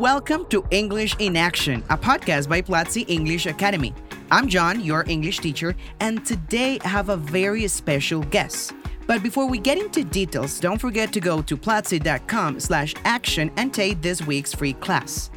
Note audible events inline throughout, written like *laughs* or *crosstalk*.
Welcome to English in Action, a podcast by Platzi English Academy. I'm Jhon, your English teacher, and today I have a very special guest. But before we get into details, don't forget to go to platzi.com slash action and take this week's free class.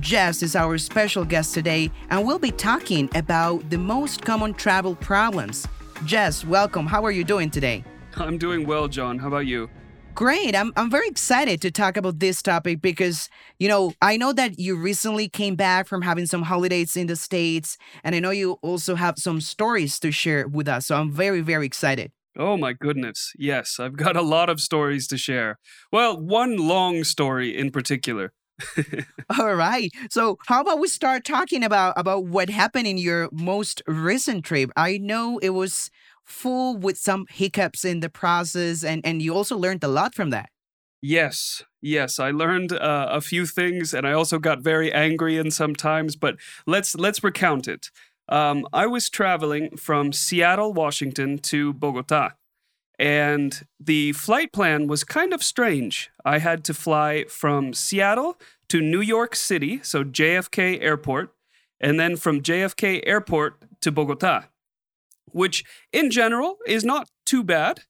Jess is our special guest today, and we'll be talking about the most common travel problems. Jess, welcome. How are you doing today? I'm doing well, Jhon. How about you? Great. I'm, I'm very excited to talk about this topic because, you know, I know that you recently came back from having some holidays in the States, and I know you also have some stories to share with us. So I'm very, very excited. Oh my goodness. Yes, I've got a lot of stories to share. Well, one long story in particular. *laughs* All right. So how about we start talking about about what happened in your most recent trip? I know it was full with some hiccups in the process and and you also learned a lot from that. Yes yes i learned uh, a few things and i also got very angry in sometimes but let's let's recount it. Um, i was traveling from seattle washington to bogota and the flight plan was kind of strange. I had to fly from seattle to new york city so jfk airport and then from jfk airport to bogota which in general is not too bad.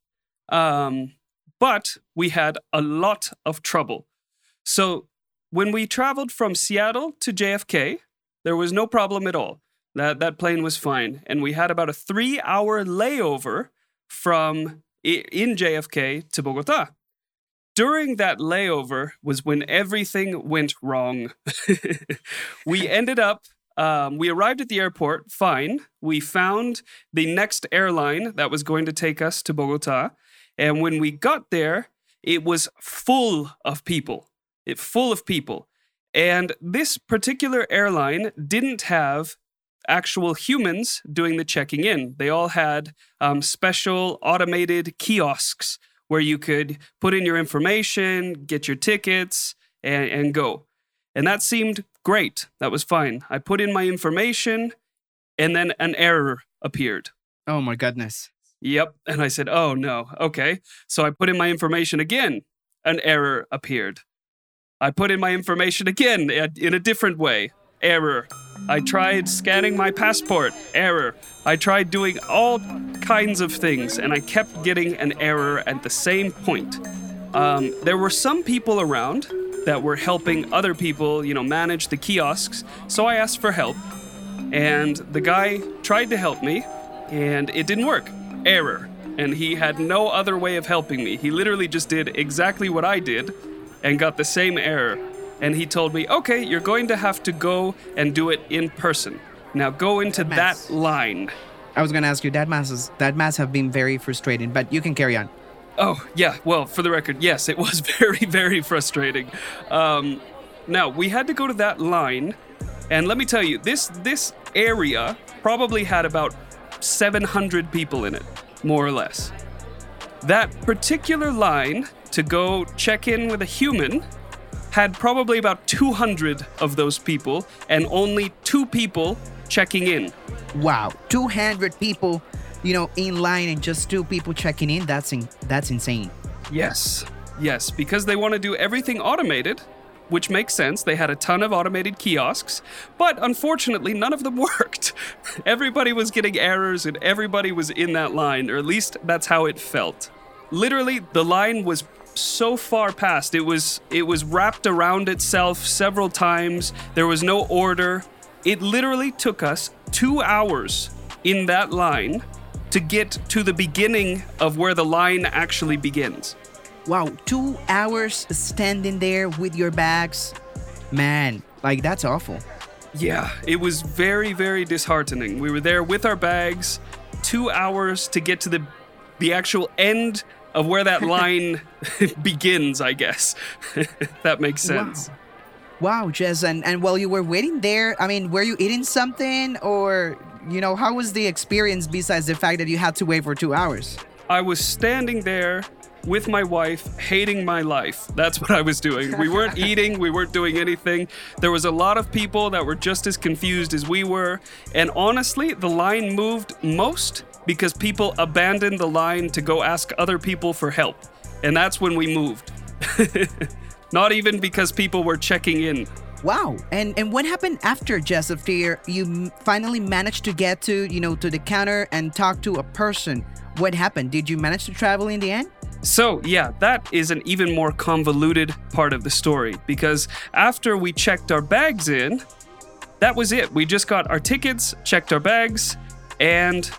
Um, but we had a lot of trouble. So when we traveled from Seattle to JFK, there was no problem at all. That, that plane was fine. And we had about a three hour layover from in JFK to Bogota. During that layover was when everything went wrong. *laughs* we ended up um, we arrived at the airport fine. We found the next airline that was going to take us to Bogota. And when we got there, it was full of people. It full of people. And this particular airline didn't have actual humans doing the checking in. They all had um, special automated kiosks where you could put in your information, get your tickets, and, and go. And that seemed great. That was fine. I put in my information and then an error appeared. Oh my goodness. Yep. And I said, oh no. Okay. So I put in my information again. An error appeared. I put in my information again in a different way. Error. I tried scanning my passport. Error. I tried doing all kinds of things and I kept getting an error at the same point. Um, there were some people around that were helping other people, you know, manage the kiosks. So I asked for help, and the guy tried to help me, and it didn't work. Error. And he had no other way of helping me. He literally just did exactly what I did and got the same error. And he told me, okay, you're going to have to go and do it in person. Now go into that, line. I was going to ask you, that must, that must have been very frustrating, but you can carry on. Oh, yeah. Well, for the record, yes, it was *laughs* very, very frustrating. Um, now, we had to go to that line, and let me tell you, this this area probably had about 700 people in it, more or less. That particular line to go check in with a human had probably about 200 of those people, and only two people checking in. Wow, 200 people you know, in line and just two people checking in, that's in, that's insane. Yes. Yes, because they want to do everything automated, which makes sense. They had a ton of automated kiosks, but unfortunately, none of them *laughs* worked. everybody was getting errors and everybody was in that line, or at least that's how it felt. Literally, the line was so far past. It was it was wrapped around itself several times. There was no order. It literally took us 2 hours in that line to get to the beginning of where the line actually begins. Wow, two hours standing there with your bags? Man, like that's awful. Yeah, it was very, very disheartening. We were there with our bags, two hours to get to the the actual end of where that *laughs* line *laughs* begins, I guess. *laughs* that makes sense. Wow. Wow, Jess, and, and while you were waiting there, I mean, were you eating something or, you know, how was the experience besides the fact that you had to wait for two hours? I was standing there with my wife, hating my life. That's what I was doing. We weren't *laughs* eating, we weren't doing anything. There was a lot of people that were just as confused as we were. And honestly, the line moved most because people abandoned the line to go ask other people for help. And that's when we moved. *laughs* Not even because people were checking in. Wow. And and what happened after Jess you finally managed to get to, you know, to the counter and talk to a person? What happened? Did you manage to travel in the end? So, yeah, that is an even more convoluted part of the story because after we checked our bags in, that was it. We just got our tickets, checked our bags, and,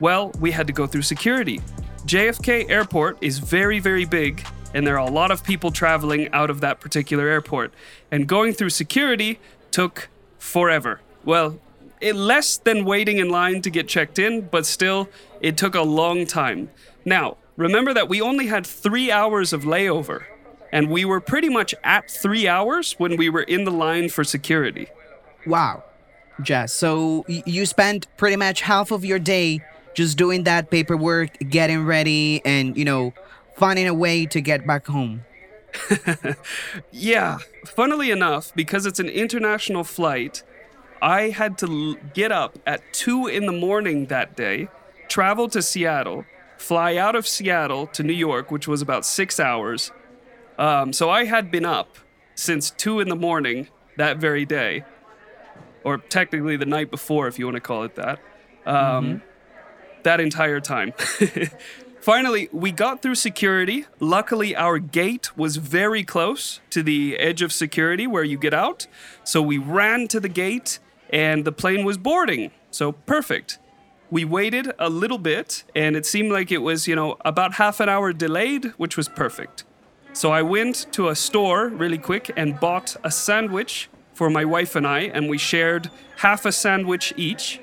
well, we had to go through security. JFK Airport is very, very big, and there are a lot of people traveling out of that particular airport. And going through security took forever. Well, it less than waiting in line to get checked in, but still, it took a long time. Now, remember that we only had three hours of layover, and we were pretty much at three hours when we were in the line for security. Wow. Jess, so you spent pretty much half of your day just doing that paperwork, getting ready, and, you know, finding a way to get back home. *laughs* yeah, funnily enough, because it's an international flight, I had to l- get up at 2 in the morning that day, travel to Seattle, fly out of Seattle to New York, which was about six hours. Um, so I had been up since 2 in the morning that very day, or technically the night before, if you want to call it that, um, mm-hmm. that entire time. *laughs* Finally, we got through security. Luckily, our gate was very close to the edge of security where you get out. So we ran to the gate and the plane was boarding. So perfect. We waited a little bit and it seemed like it was, you know, about half an hour delayed, which was perfect. So I went to a store really quick and bought a sandwich for my wife and I, and we shared half a sandwich each.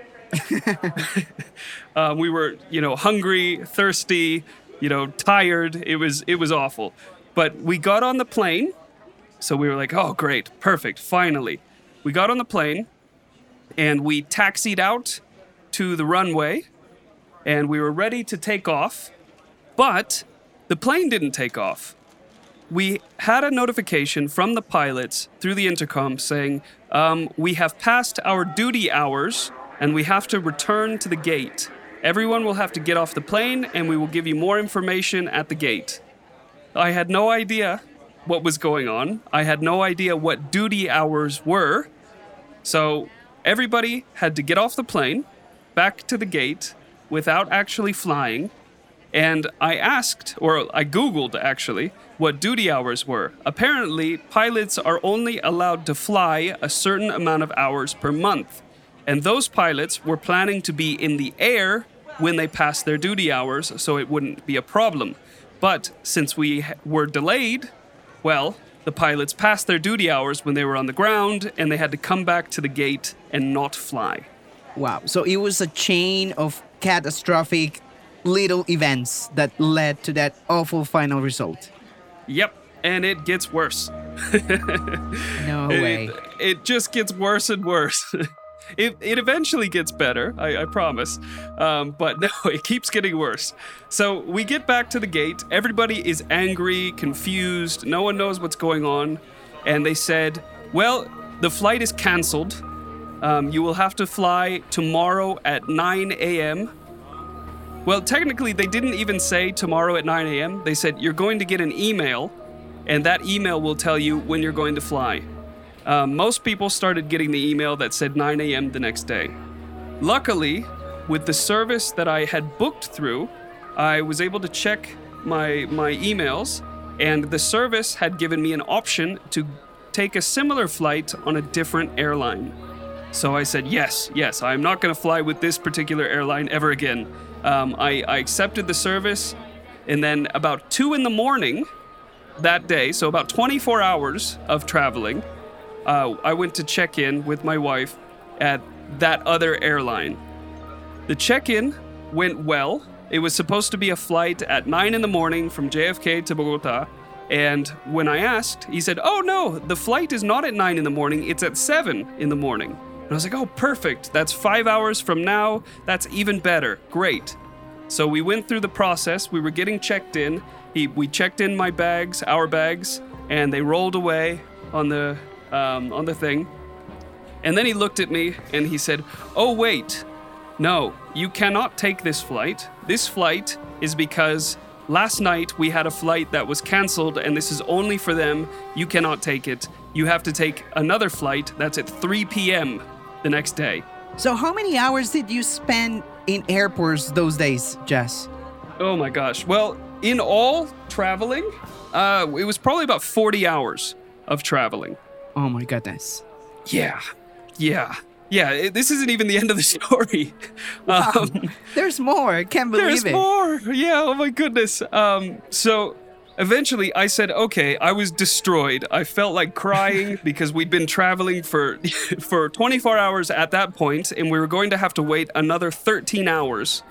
Uh, *laughs* we were, you know, hungry, thirsty, you know, tired. It was it was awful. But we got on the plane, so we were like, "Oh, great, perfect, finally." We got on the plane, and we taxied out to the runway, and we were ready to take off, but the plane didn't take off. We had a notification from the pilots through the intercom saying, um, "We have passed our duty hours." And we have to return to the gate. Everyone will have to get off the plane, and we will give you more information at the gate. I had no idea what was going on. I had no idea what duty hours were. So everybody had to get off the plane, back to the gate, without actually flying. And I asked, or I Googled actually, what duty hours were. Apparently, pilots are only allowed to fly a certain amount of hours per month. And those pilots were planning to be in the air when they passed their duty hours, so it wouldn't be a problem. But since we were delayed, well, the pilots passed their duty hours when they were on the ground and they had to come back to the gate and not fly. Wow. So it was a chain of catastrophic little events that led to that awful final result. Yep. And it gets worse. *laughs* no way. It, it just gets worse and worse. *laughs* It, it eventually gets better, I, I promise. Um, but *laughs* no, it keeps getting worse. So we get back to the gate. Everybody is angry, confused. No one knows what's going on. And they said, well, the flight is canceled. Um, you will have to fly tomorrow at 9 a.m. Well, technically, they didn't even say tomorrow at 9 a.m. They said, you're going to get an email, and that email will tell you when you're going to fly. Um, most people started getting the email that said 9 a.m. the next day. Luckily, with the service that I had booked through, I was able to check my my emails, and the service had given me an option to take a similar flight on a different airline. So I said, yes, yes, I'm not going to fly with this particular airline ever again. Um, I, I accepted the service, and then about 2 in the morning that day, so about 24 hours of traveling, uh, I went to check in with my wife at that other airline. The check in went well. It was supposed to be a flight at 9 in the morning from JFK to Bogota, And when I asked, he said, Oh no, the flight is not at 9 in the morning, it's at 7 in the morning. And I was like, Oh, perfect. That's five hours from now. That's even better. Great. So we went through the process. We were getting checked in. He, we checked in my bags, our bags, and they rolled away on the um, on the thing. And then he looked at me and he said, "Oh wait, no, you cannot take this flight. This flight is because last night we had a flight that was canceled, and this is only for them. You cannot take it. You have to take another flight that's at 3 p.m. the next day." So, how many hours did you spend in airports those days, Jess? Oh my gosh. Well, in all traveling, uh, it was probably about 40 hours of traveling. Oh my goodness. Yeah. Yeah. Yeah. This isn't even the end of the *laughs* story. Wow. Um, *laughs* there's more. I can't believe there's it. There's more. Yeah. Oh my goodness. Um, so eventually I said, okay, I was destroyed. I felt like crying *laughs* because we'd been traveling for for 24 hours at that point, and we were going to have to wait another 13 hours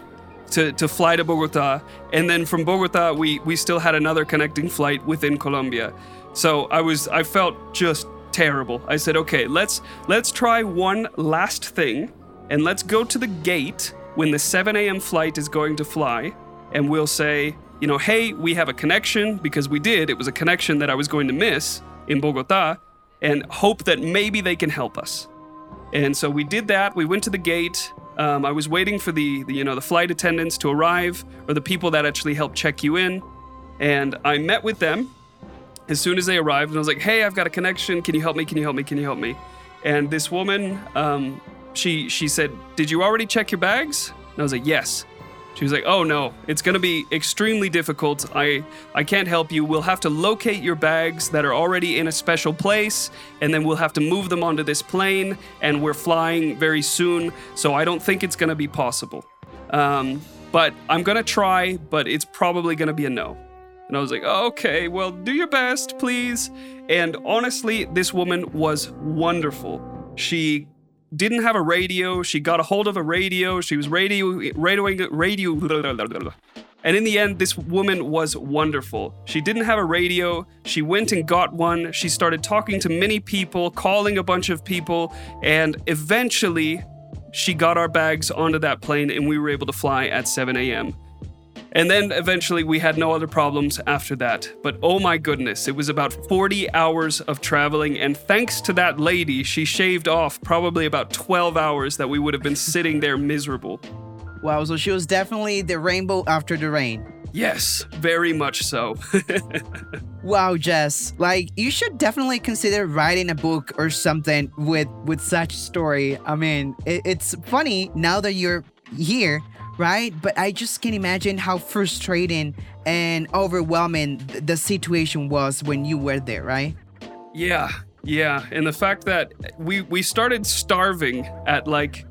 to, to fly to Bogota. And then from Bogota, we, we still had another connecting flight within Colombia. So I was I felt just terrible. I said, okay, let's let's try one last thing, and let's go to the gate when the 7 a.m. flight is going to fly, and we'll say, you know, hey, we have a connection because we did. It was a connection that I was going to miss in Bogota, and hope that maybe they can help us. And so we did that. We went to the gate. Um, I was waiting for the, the, you know, the flight attendants to arrive or the people that actually help check you in, and I met with them as soon as they arrived, and I was like, "Hey, I've got a connection. Can you help me? Can you help me? Can you help me?" And this woman, um, she she said, "Did you already check your bags?" And I was like, "Yes." She was like, "Oh no, it's going to be extremely difficult. I I can't help you. We'll have to locate your bags that are already in a special place, and then we'll have to move them onto this plane. And we're flying very soon, so I don't think it's going to be possible. Um, but I'm going to try, but it's probably going to be a no." And I was like, oh, okay, well, do your best, please. And honestly, this woman was wonderful. She didn't have a radio. She got a hold of a radio. She was radio, radioing, radio. And in the end, this woman was wonderful. She didn't have a radio. She went and got one. She started talking to many people, calling a bunch of people, and eventually she got our bags onto that plane and we were able to fly at 7 a.m. And then eventually we had no other problems after that. But oh my goodness, it was about 40 hours of traveling. And thanks to that lady, she shaved off probably about 12 hours that we would have been *laughs* sitting there miserable. Wow, so she was definitely the rainbow after the rain. Yes, very much so. *laughs* wow, Jess, like you should definitely consider writing a book or something with with such story. I mean, it, it's funny now that you're here right? But I just can't imagine how frustrating and overwhelming the situation was when you were there, right? Yeah, yeah, and the fact that we we started starving at like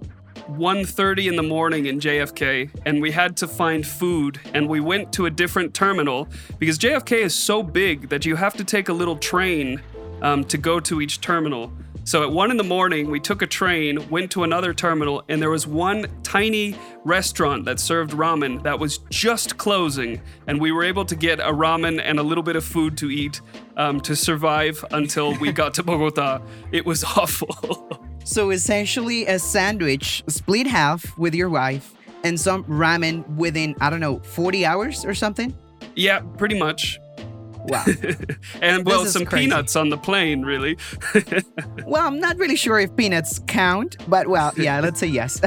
1:30 in the morning in JFK and we had to find food and we went to a different terminal because JFK is so big that you have to take a little train um, to go to each terminal. So at one in the morning, we took a train, went to another terminal, and there was one tiny restaurant that served ramen that was just closing, and we were able to get a ramen and a little bit of food to eat um, to survive until we *laughs* got to Bogota. It was *laughs* awful. so essentially, a sandwich split half with your wife and some ramen within I don't know 40 hours or something. Yeah, pretty much. Wow. *laughs* and well, some crazy. peanuts on the plane, really. *laughs* well, I'm not really sure if peanuts count, but well, yeah, let's say yes.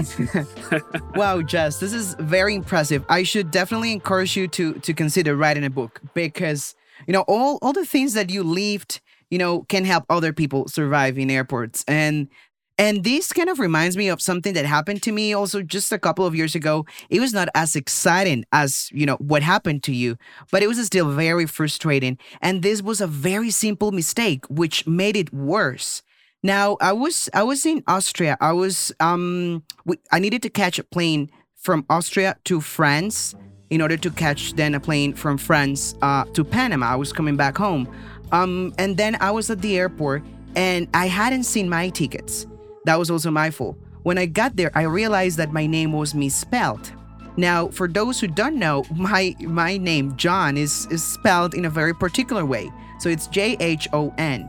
*laughs* wow, Jess, this is very impressive. I should definitely encourage you to to consider writing a book because you know all all the things that you lived you know can help other people survive in airports and and this kind of reminds me of something that happened to me also just a couple of years ago. It was not as exciting as, you know, what happened to you, but it was still very frustrating. And this was a very simple mistake which made it worse. Now, I was I was in Austria. I was um I needed to catch a plane from Austria to France in order to catch then a plane from France uh, to Panama. I was coming back home. Um, and then I was at the airport and I hadn't seen my tickets. That was also my fault. When I got there, I realized that my name was misspelled. Now, for those who don't know, *laughs* my my name Jhon is is spelled in a very particular way. So it's J H O N.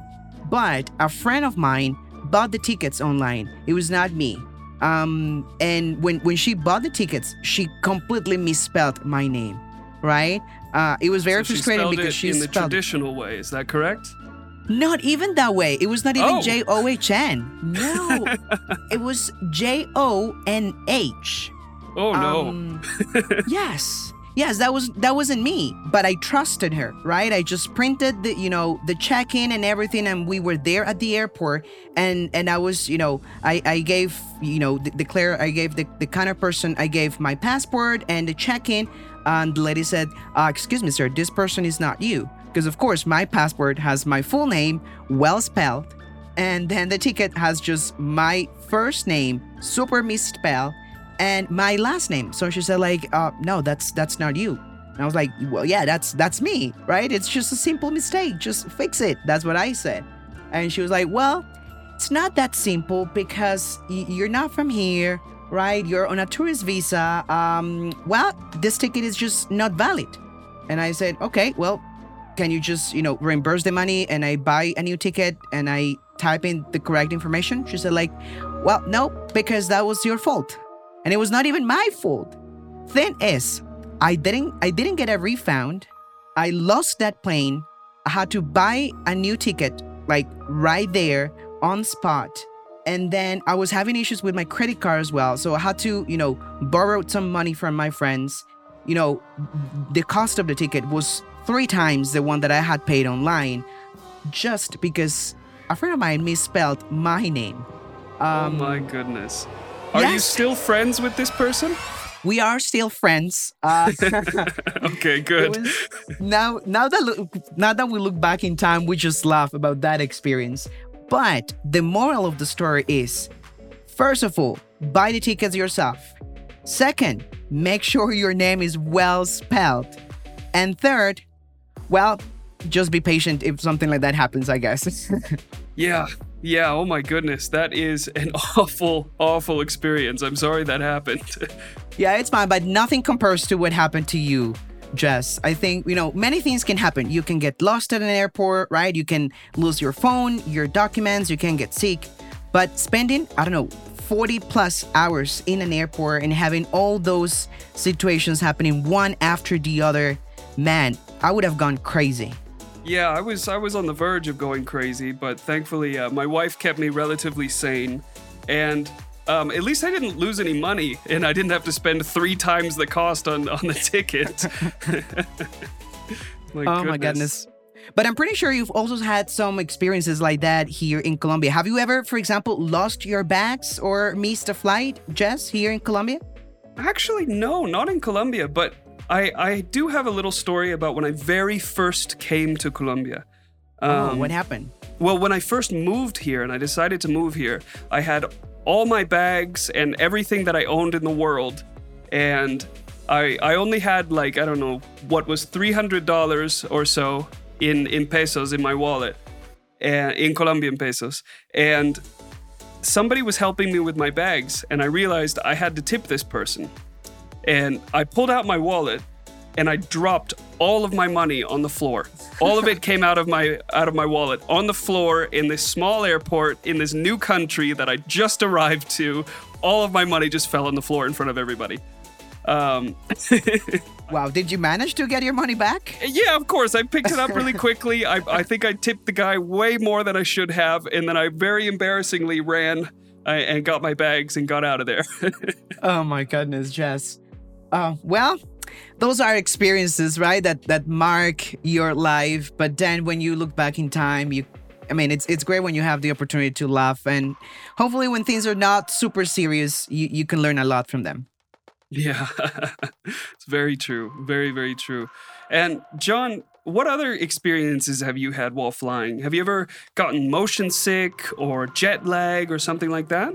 But a friend of mine bought the tickets online. It was not me. Um, and when when she bought the tickets, she completely misspelled my name. Right? Uh, it was very So she frustrating spelled because it she in the traditional way. Is that correct? Not even that way. It was not even Oh. J O H N. No, *laughs* it was J O N H. Oh no. Um, yes. Yes, that was that wasn't me, but I trusted her, right? I just printed the, you know, the check-in and everything and we were there at the airport and and I was, you know, I I gave, you know, the, declare I gave the the kind of person I gave my passport and the check-in and the lady said, uh, "Excuse me, sir, this person is not you." Because of course, my passport has my full name well spelled and then the ticket has just my first name super misspelled and my last name. So she said like, uh, no, that's that's not you. And I was like, well, yeah, that's that's me, right? It's just a simple mistake. Just fix it. That's what I said. And she was like, well, it's not that simple because you're not from here, right? You're on a tourist visa. Um, well, this ticket is just not valid. And I said, okay, well, can you just, you know, reimburse the money and I buy a new ticket and I type in the correct information? She said, like, well, no, because that was your fault. And it was not even my fault. Thing is, I didn't I didn't get a refund. I lost that plane. I had to buy a new ticket, like right there on spot. And then I was having issues with my credit card as well. So I had to, you know, borrow some money from my friends. You know, the cost of the ticket was three times the one that I had paid online just because a friend of mine misspelled my name. oh Um, my goodness. Are you still friends with this person? we are still friends. Uh, *laughs* *laughs* okay, good. was- now, now that look, now that we look back in time, we just laugh about that experience. But the moral of the story is, first of all, buy the tickets yourself. Second, make sure your name is well spelled. And third, well, just be patient if something like that happens, I guess. *laughs* Yeah, yeah. Oh my goodness, that is an *laughs* awful, awful experience. I'm sorry that happened. *laughs* Yeah, it's fine, but nothing compares to what happened to you, Jess. I think, you know, many things can happen. You can get lost at an airport, right? You can lose your phone, your documents, you can get sick. But spending, I don't know, 40 plus hours in an airport and having all those situations happening one after the other, man, I would have gone crazy. yeah, I was, I was on the verge of going crazy, but thankfully, uh, my wife kept me relatively sane, and um, at least I didn't lose any money, and I didn't have to spend three times the cost on on the ticket. *laughs* my oh my goodness. But I'm pretty sure you've also had some experiences like that here in Colombia. Have you ever, for example, lost your bags or missed a flight, Jess, here in Colombia? Actually, no, not in Colombia, but I, I do have a little story about when I very first came to Colombia. oh, Um, what happened? Well, when I first moved here and I decided to move here, I had all my bags and everything that I owned in the world. And I, I only had like, I don't know, what was $300 or so in, in pesos in my wallet, and in Colombian pesos. And somebody was helping me with my bags, and I realized I had to tip this person. And I pulled out my wallet and I dropped all of my money on the floor. All of it came out of my out of my wallet on the floor in this small airport in this new country that I just arrived to. All of my money just fell on the floor in front of everybody. Um, *laughs* Wow, did you manage to get your money back? yeah, of course, I picked it up really *laughs* quickly. I, I think I tipped the guy way more than I should have, and then I very embarrassingly ran uh, and got my bags and got out of there. *laughs* Oh my goodness, Jess. Uh, well, those are experiences, right? That that mark your life. But then when you look back in time, you I mean it's it's great when you have the opportunity to laugh and hopefully when things are not super serious, you, you can learn a lot from them. Yeah, *laughs* it's very true. Very, very true. And Jhon, what other experiences have you had while flying? Have you ever gotten motion sick or jet lag or something like that?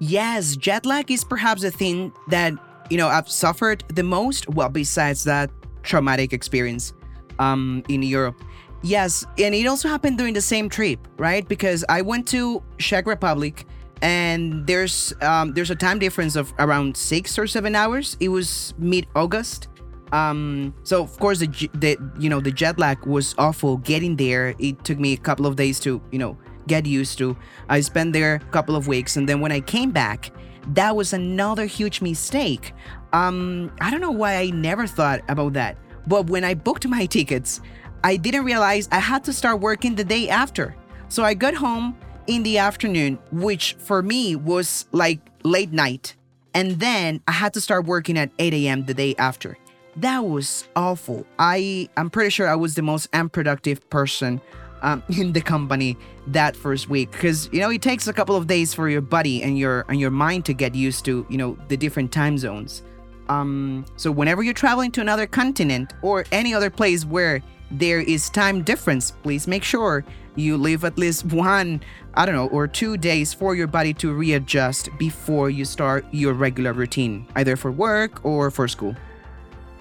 Yes, jet lag is perhaps a thing that, you know, I've suffered the most. Well, besides that traumatic experience um, in Europe. Yes, and it also happened during the same trip, right? Because I went to Czech Republic and there's um, there's a time difference of around six or seven hours. It was mid August. Um, so of course the, the you know the jet lag was awful getting there. It took me a couple of days to you know get used to. I spent there a couple of weeks, and then when I came back, that was another huge mistake. Um, I don't know why I never thought about that, but when I booked my *laughs* tickets, I didn't realize I had to start working the day after. So I got home in the afternoon, which for me was like late night. And then I had to start working at 8 a.m. the day after. That was awful. I I'm pretty sure I was the most unproductive person um, *laughs* in the company that first week because you know it takes a couple of days for your body and your and your mind to get used to you know the different time zones. Um, so whenever you're traveling to another continent or any other place where there is time difference, please make sure you leave at least one, I don't know, or two days for your body to readjust before you start your regular routine, either for work or for school.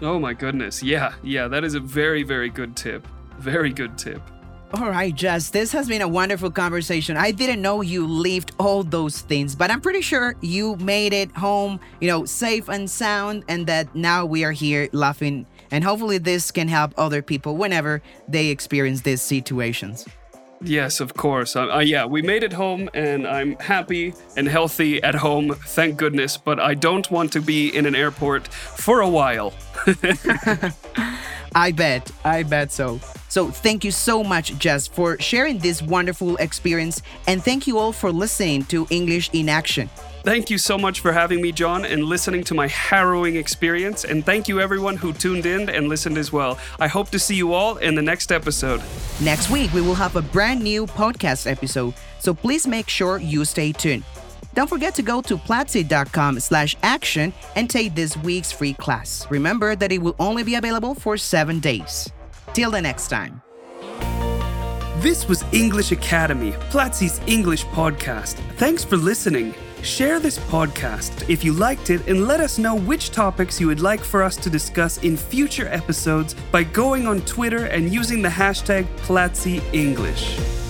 Oh my goodness. Yeah, yeah, that is a very, very good tip. Very good tip. All right, Jess, this has been a wonderful conversation. I didn't know you lived all those things, but I'm pretty sure you made it home, you know, safe and sound, and that now we are here laughing. And hopefully, this can help other people whenever they experience these situations. Yes, of course. Uh, uh, yeah, we made it home, and I'm happy and healthy at home, thank goodness. But I don't want to be in an airport for a while. *laughs* *laughs* I bet. I bet so. So, thank you so much, Jess, for sharing this wonderful experience. And thank you all for listening to English in Action. Thank you so much for having me, Jhon, and listening to my harrowing experience. And thank you, everyone who tuned in and listened as well. I hope to see you all in the next episode. Next week, we will have a brand new podcast episode, so please make sure you stay tuned. Don't forget to go to platzi.com slash action and take this week's free class. Remember that it will only be available for seven days. Till the next time. This was English Academy, Platzi's English podcast. Thanks for listening. Share this podcast if you liked it and let us know which topics you would like for us to discuss in future episodes by going on Twitter and using the hashtag Platzi English.